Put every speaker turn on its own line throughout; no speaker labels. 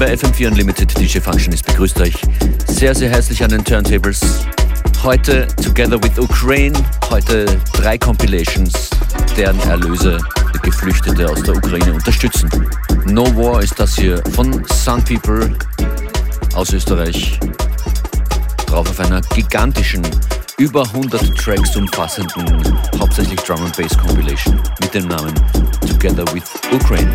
bei FM4 Unlimited. DJ Functionist begrüßt euch sehr, sehr herzlich an den Turntables. Heute Together with Ukraine, heute drei Compilations, deren Erlöse Geflüchtete aus der Ukraine unterstützen. No War ist das hier von Sun People aus Österreich. Drauf auf einer gigantischen, über 100 Tracks umfassenden, hauptsächlich Drum and Bass Compilation mit dem Namen Together with Ukraine.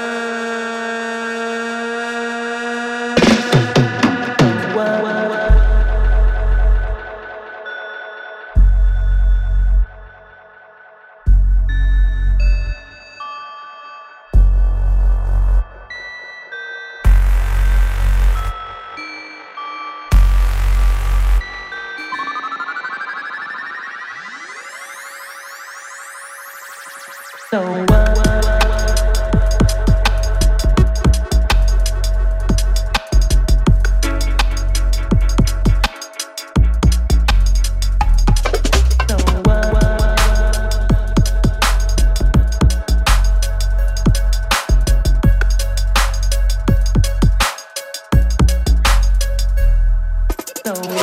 So.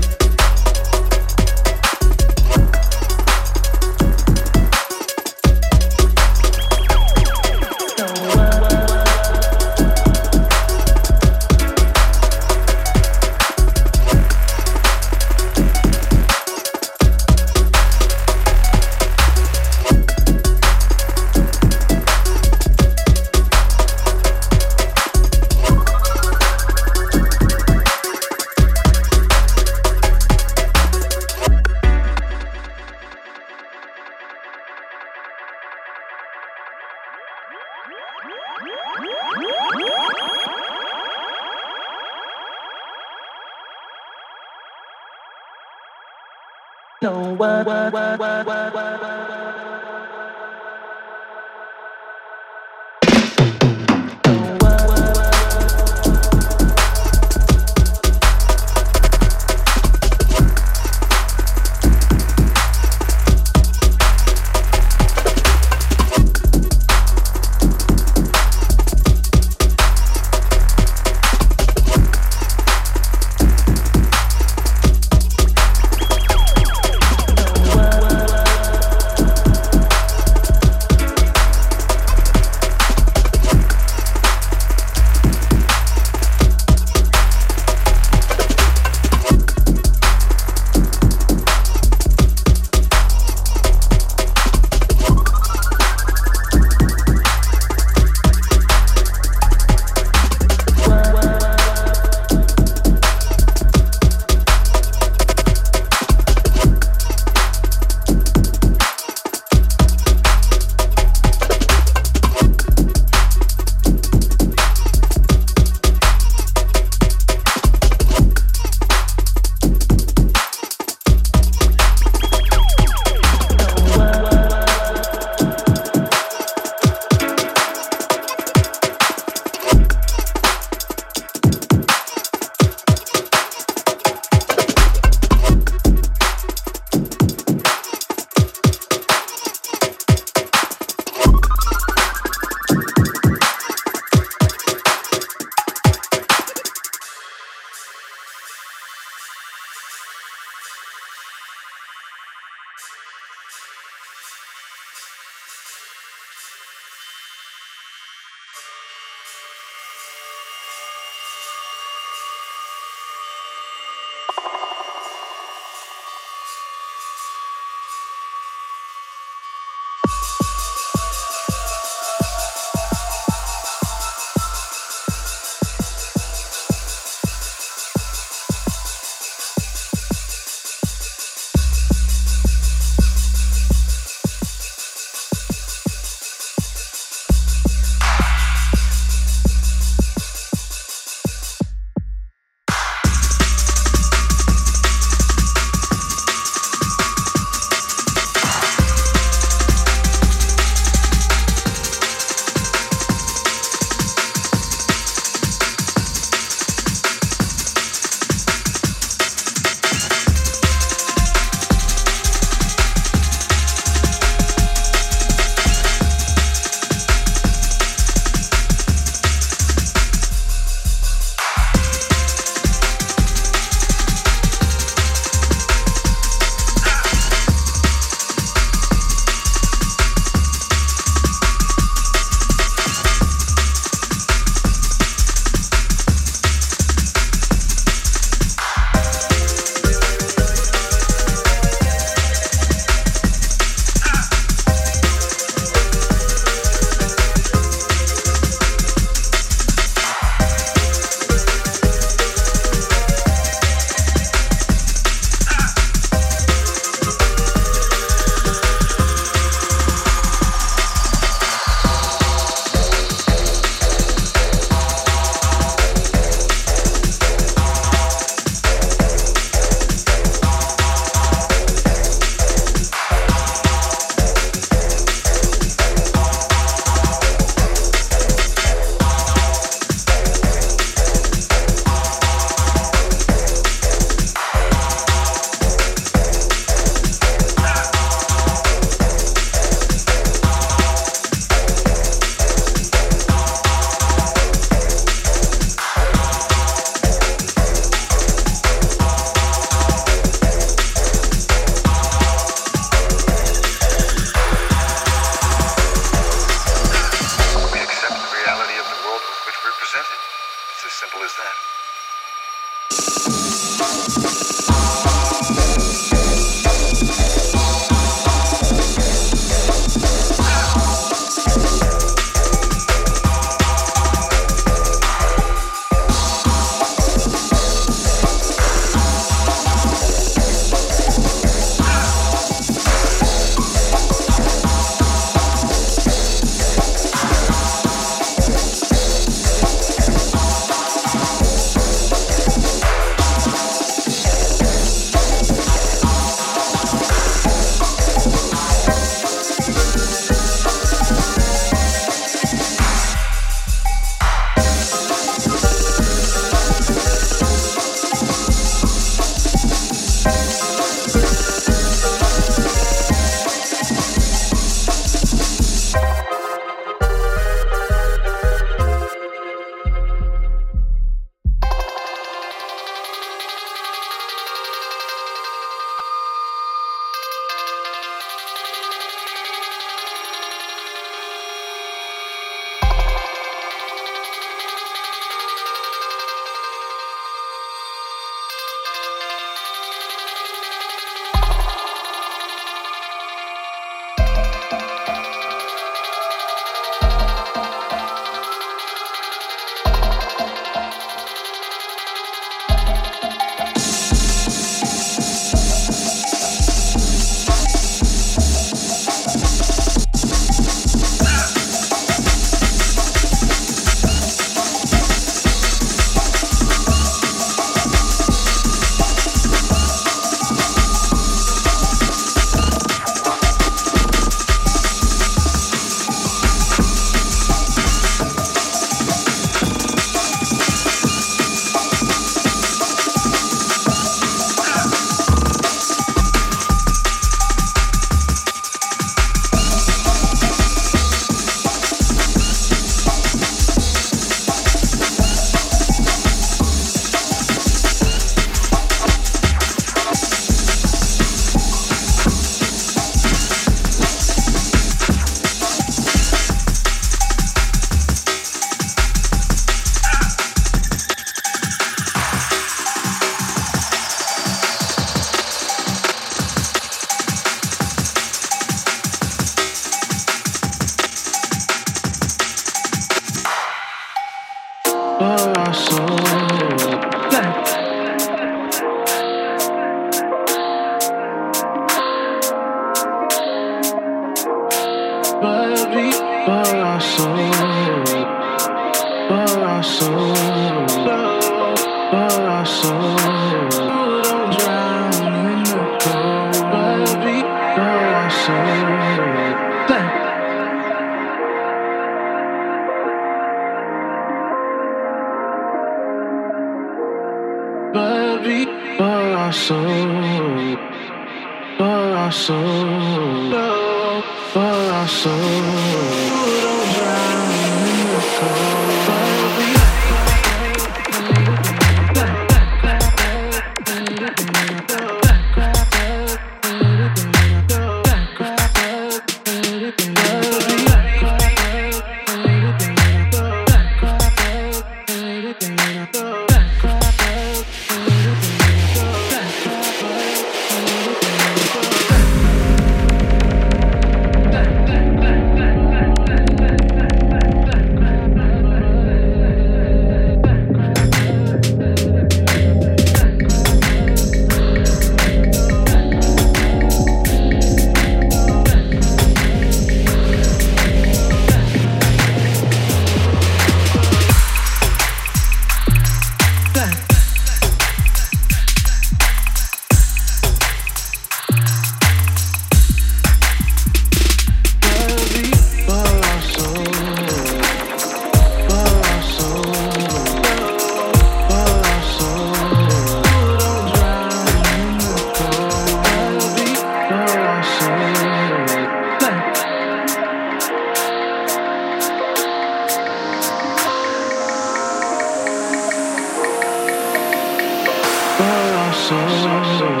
Compilations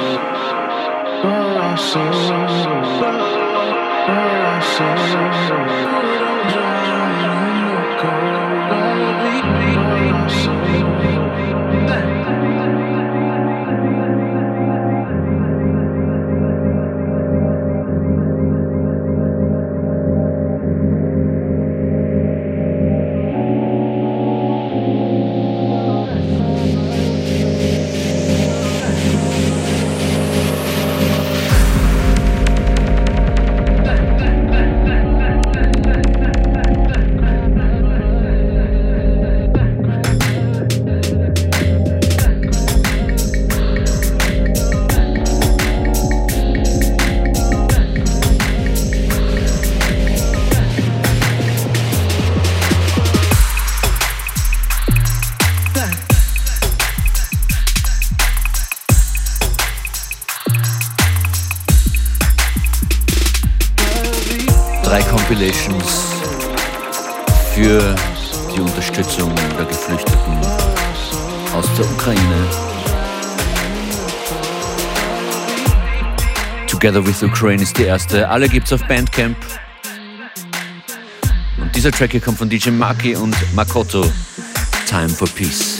Together with Ukraine ist die erste. Alle gibt's auf Bandcamp. Und dieser Track hier kommt von DJ Maki und Makoto. Time for Peace.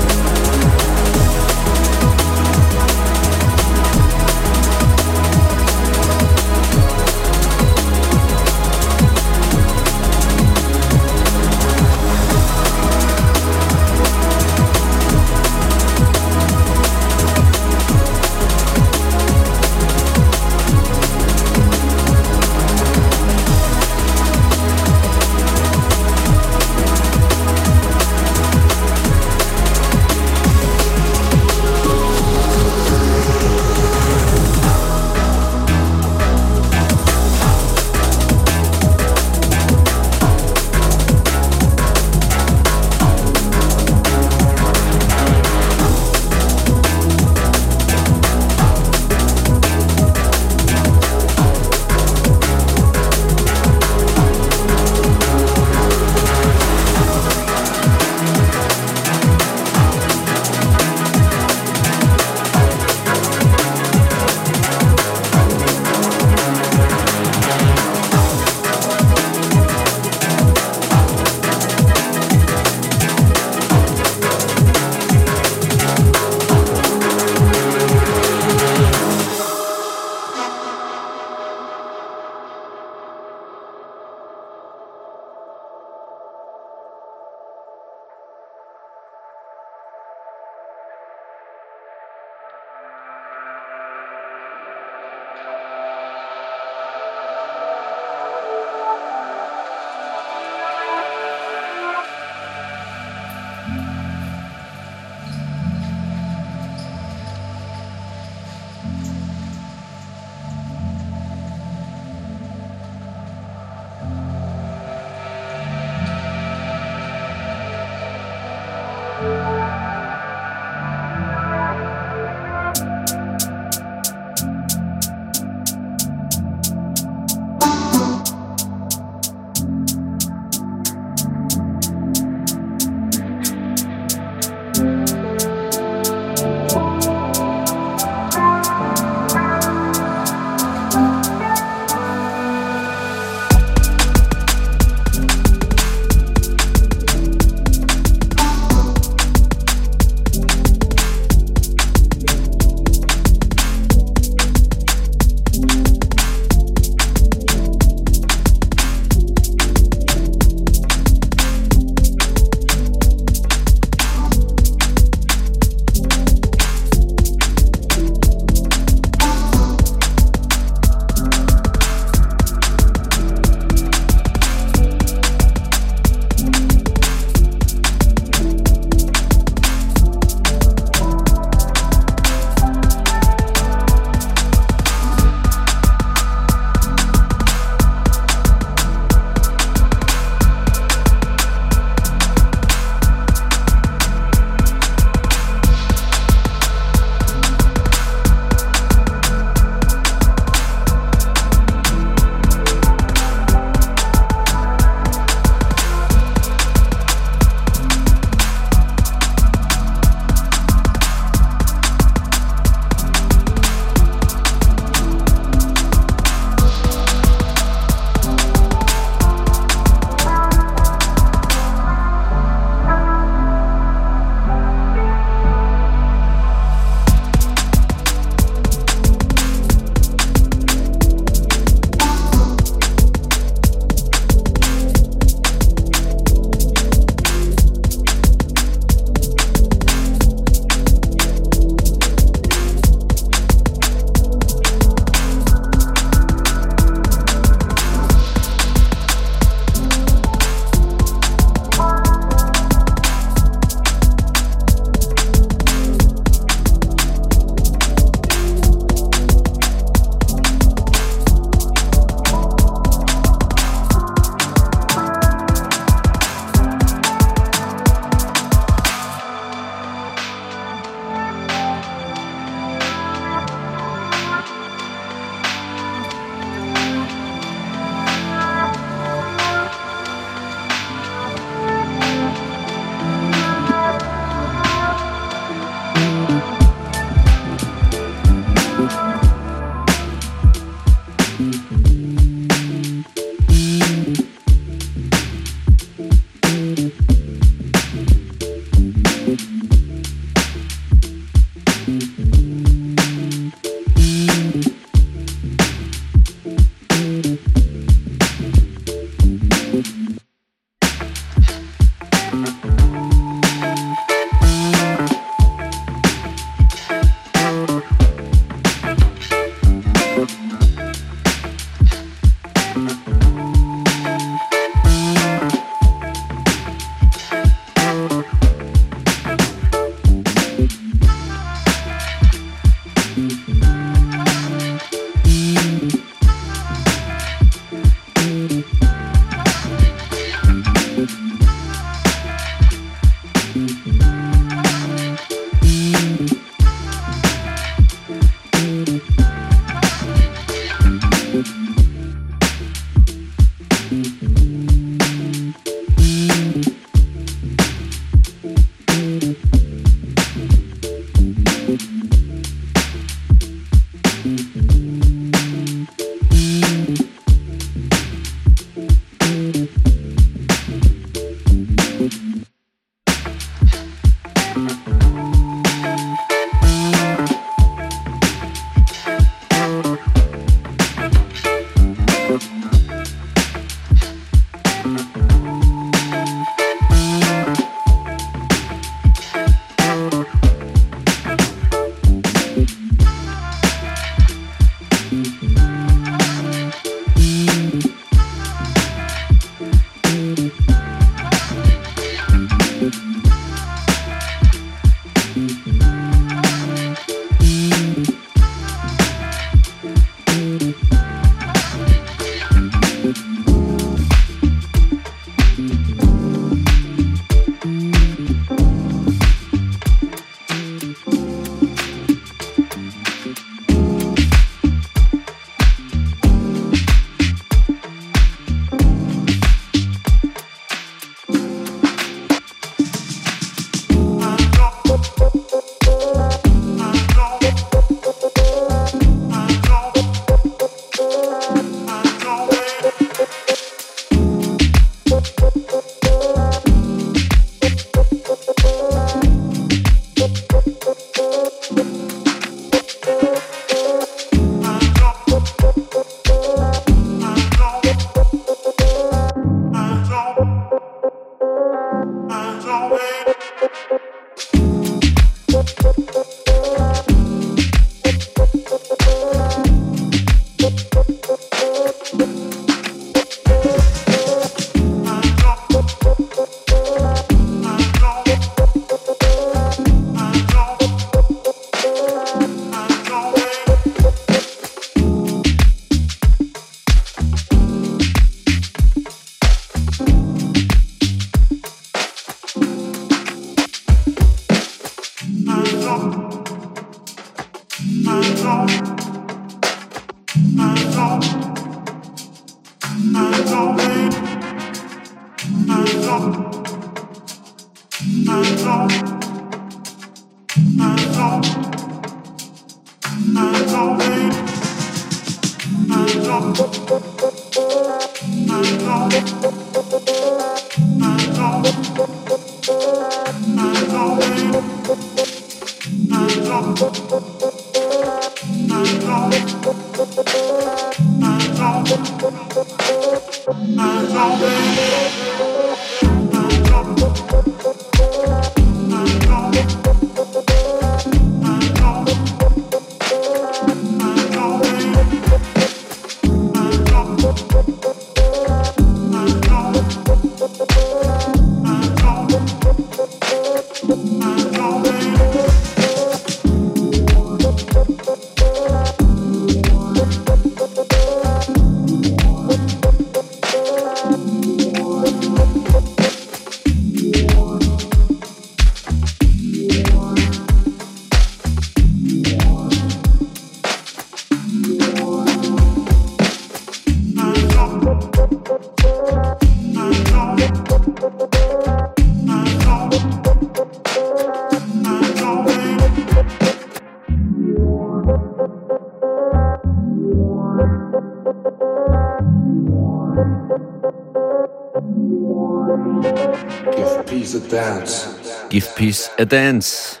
A Dance.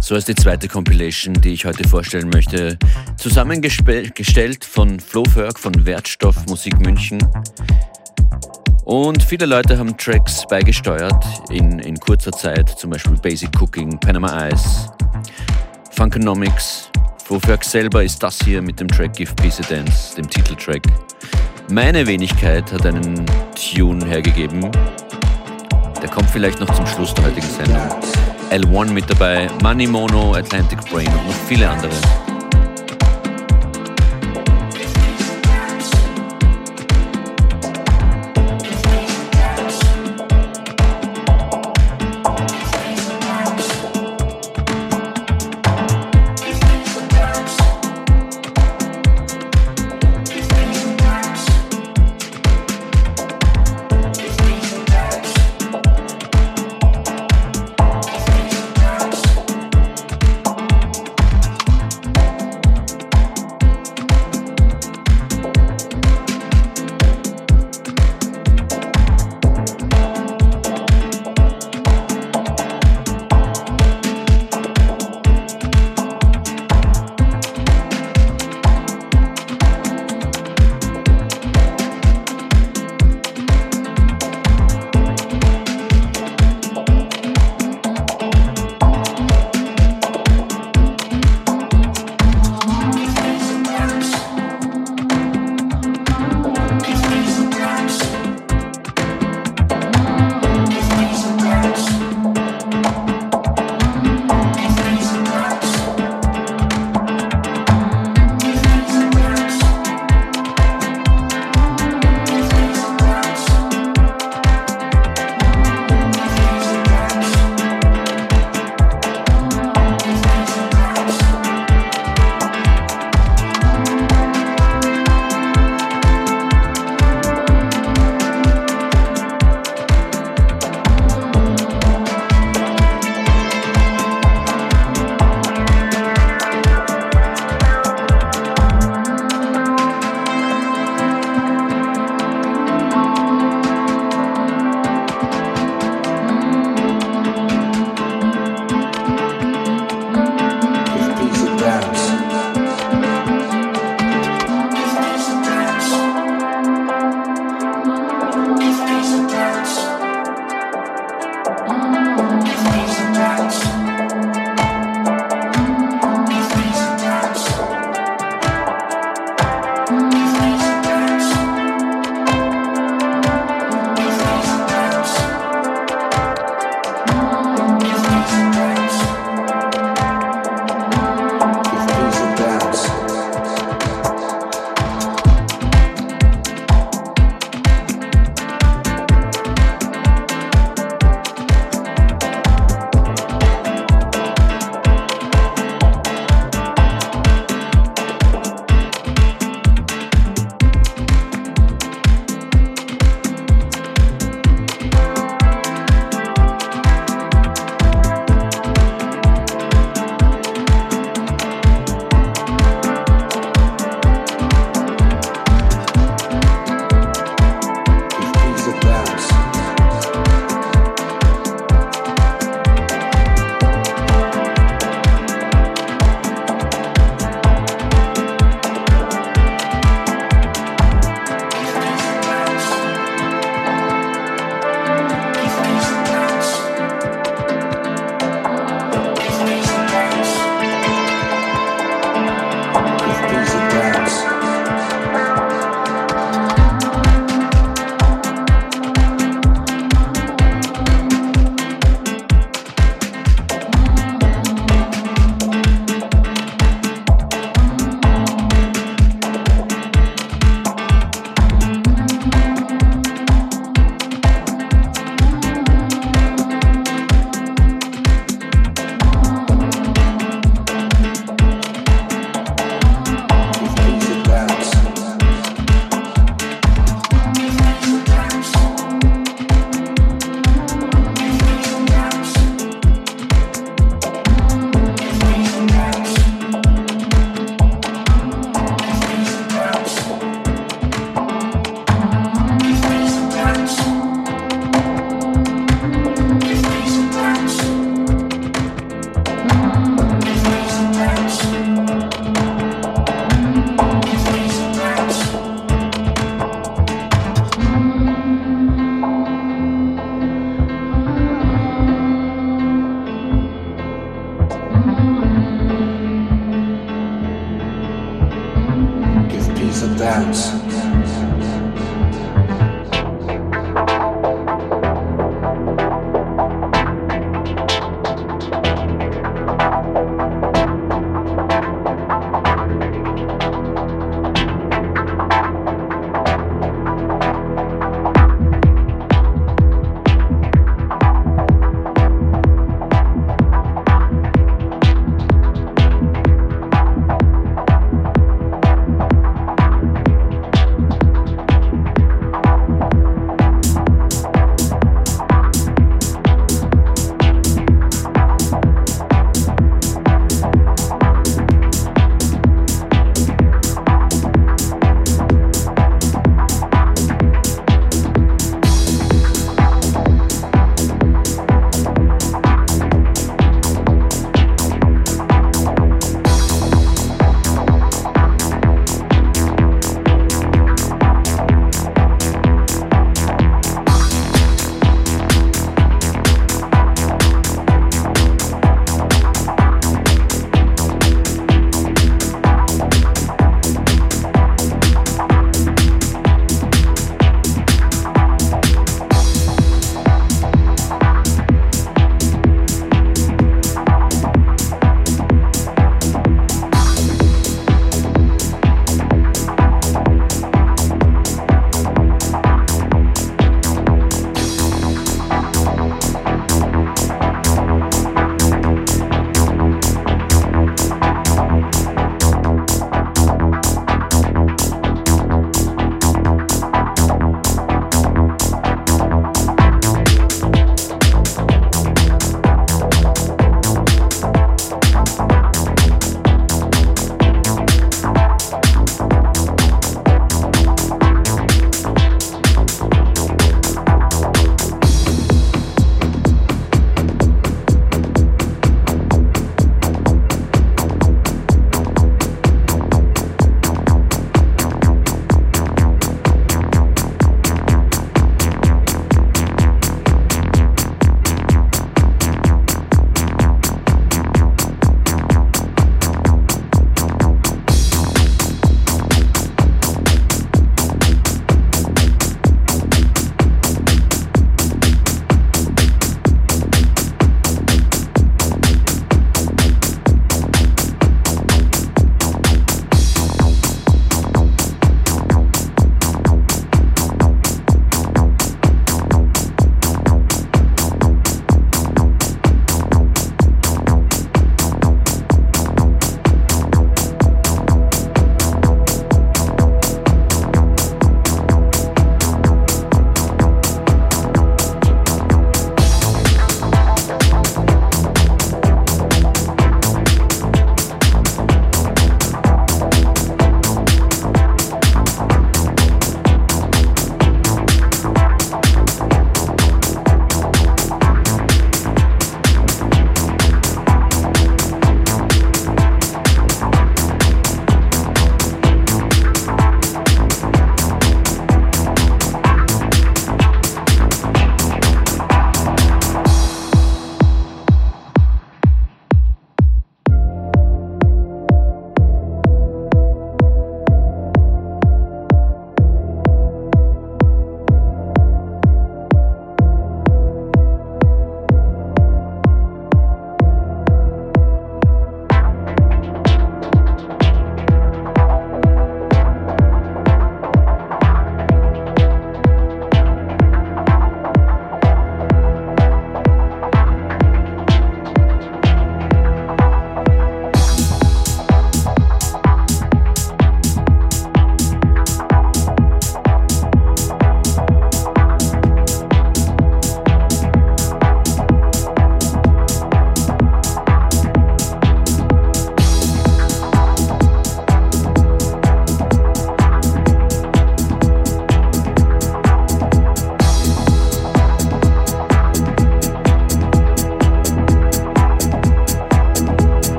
So ist die zweite Compilation, die ich heute vorstellen möchte. Zusammengestellt von Flo Ferg von Wertstoff Musik München. Und viele Leute haben Tracks beigesteuert in, in kurzer Zeit, zum Beispiel Basic Cooking, Panama Ice, Funkonomics. Flo Ferg selber ist das hier mit dem Track Give Peace a Dance, dem Titeltrack. Meine Wenigkeit hat einen Tune hergegeben, der kommt vielleicht noch zum Schluss der heutigen Sendung. L1 mit dabei, Money Mono, Atlantic Brain und noch viele andere.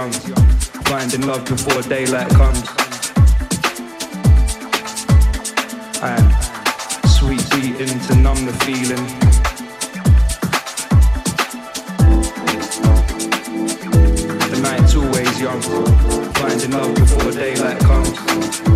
Young, finding love before daylight comes. And sweet beating to numb the feeling. The night's always young, finding love before daylight comes.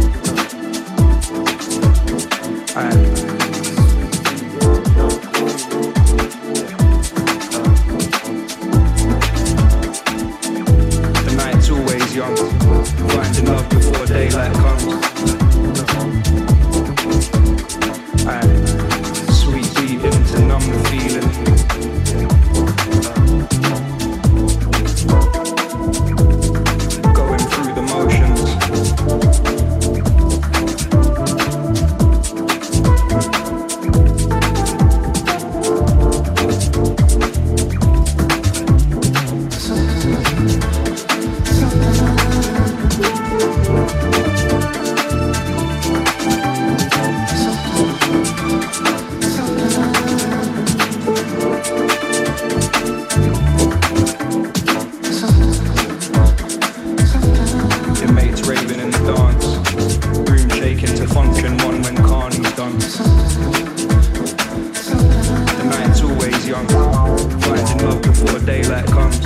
you let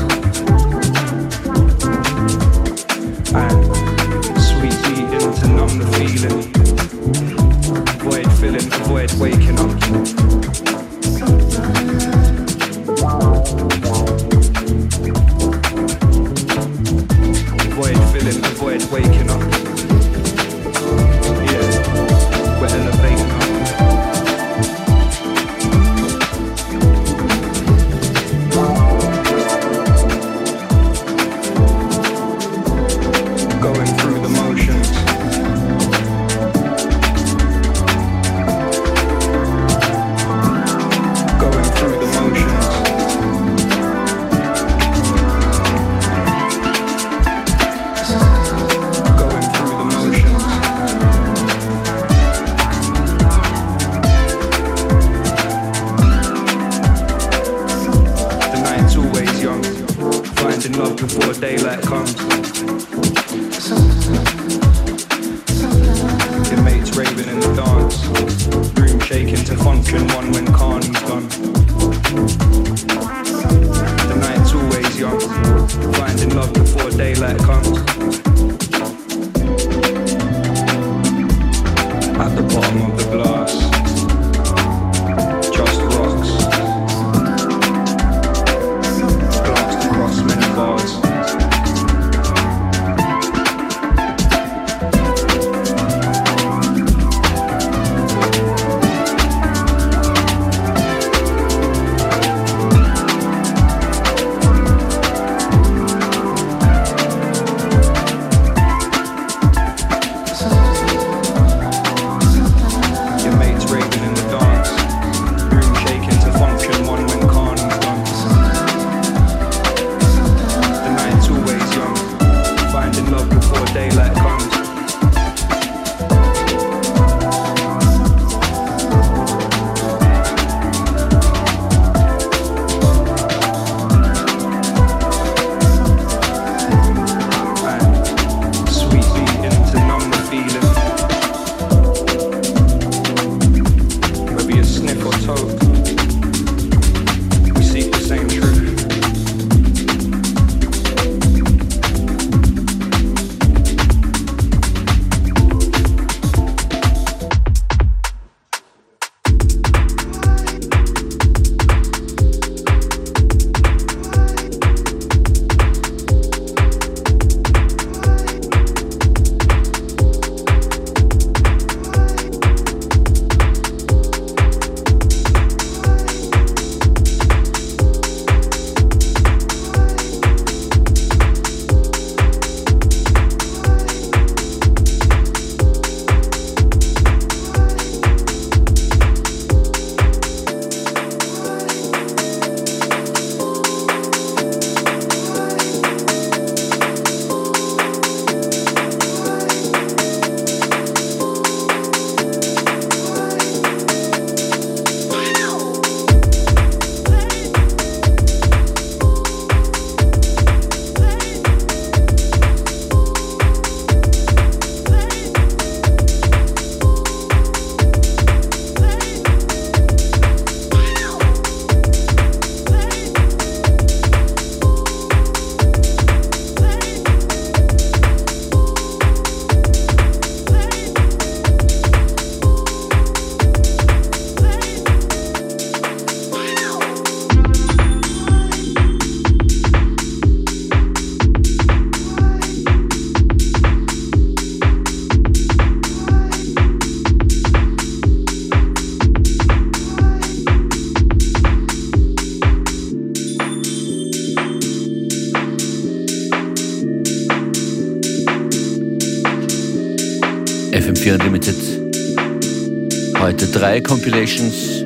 drei Compilations,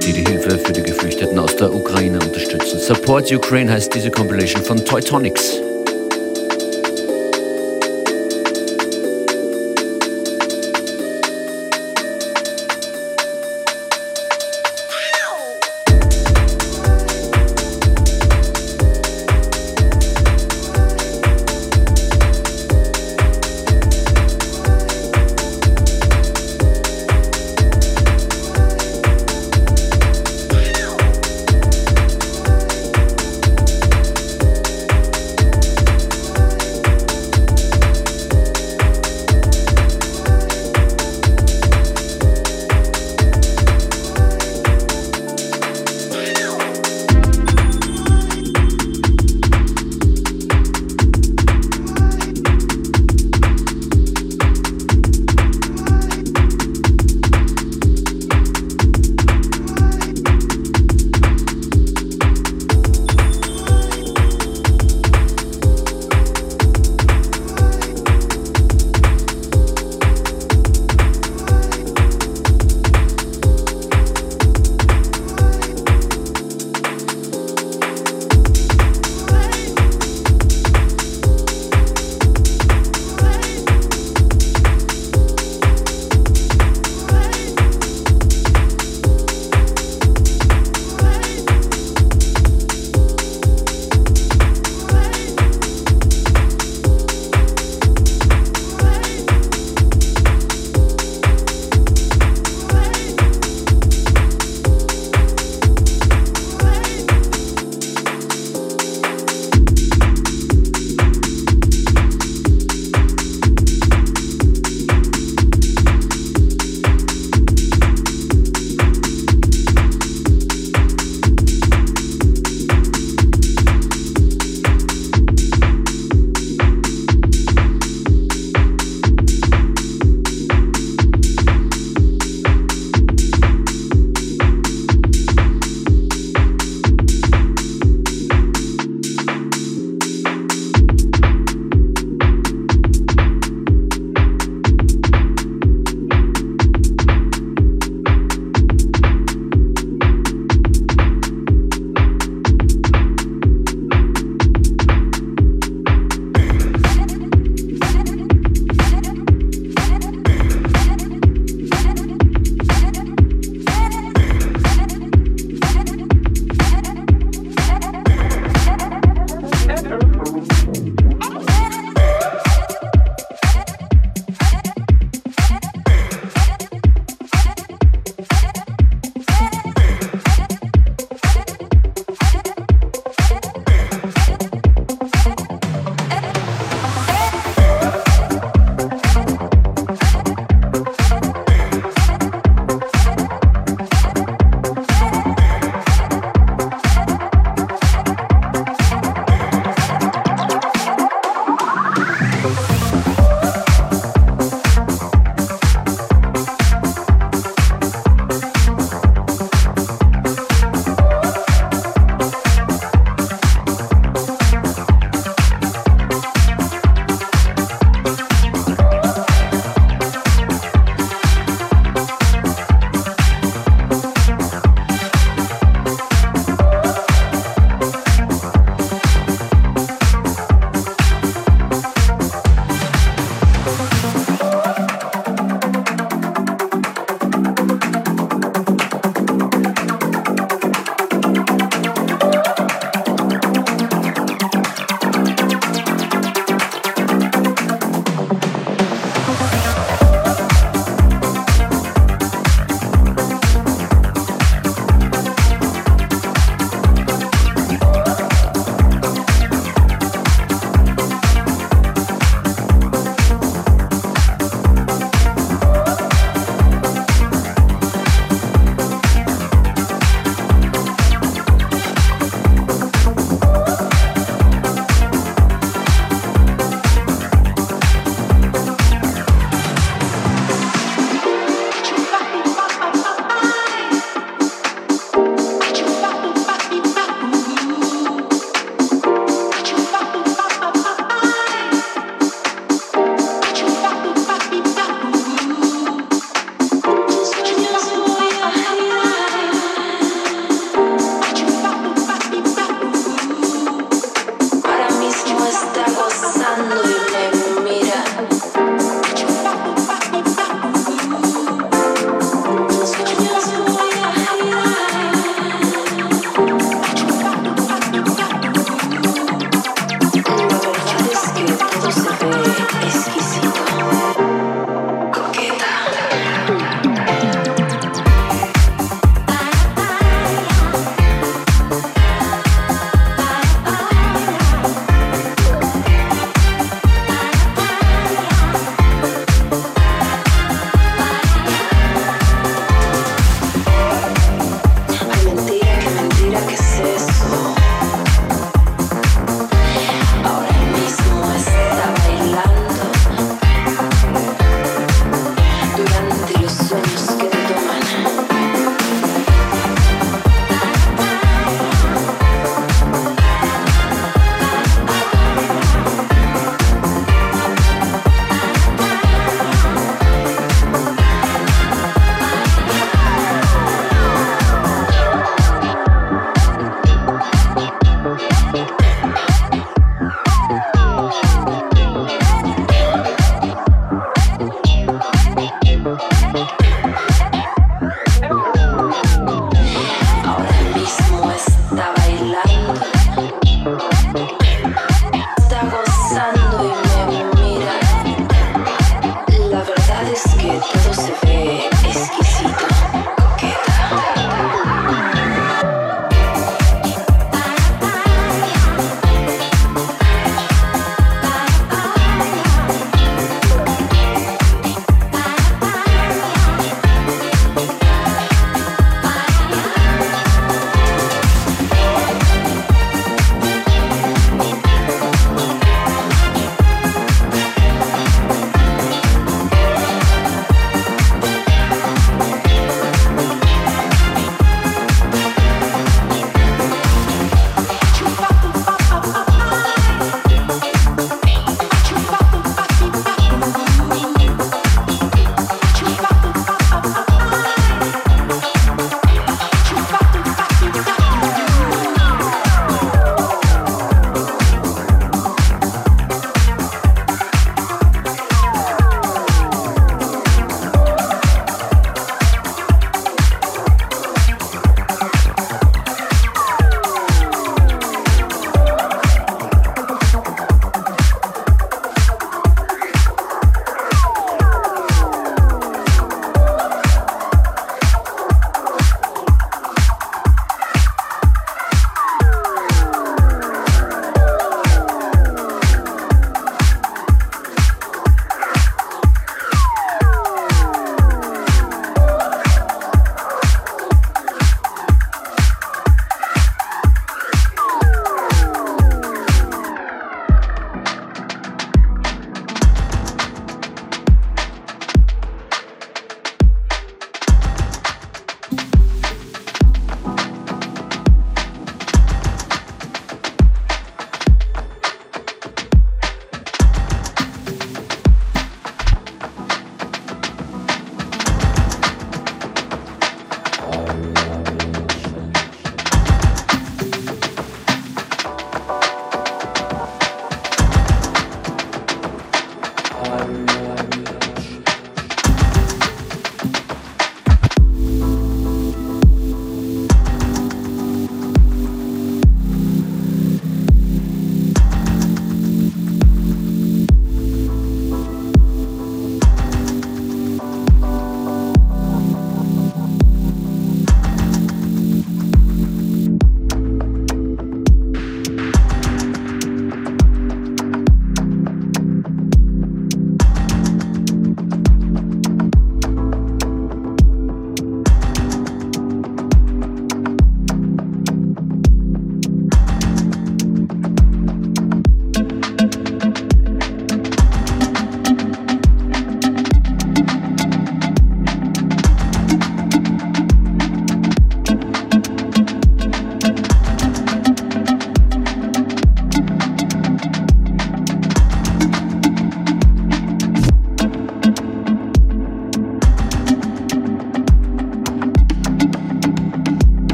die die Hilfe für die Geflüchteten aus der Ukraine unterstützen. Support Ukraine heißt diese Compilation von Teutonics.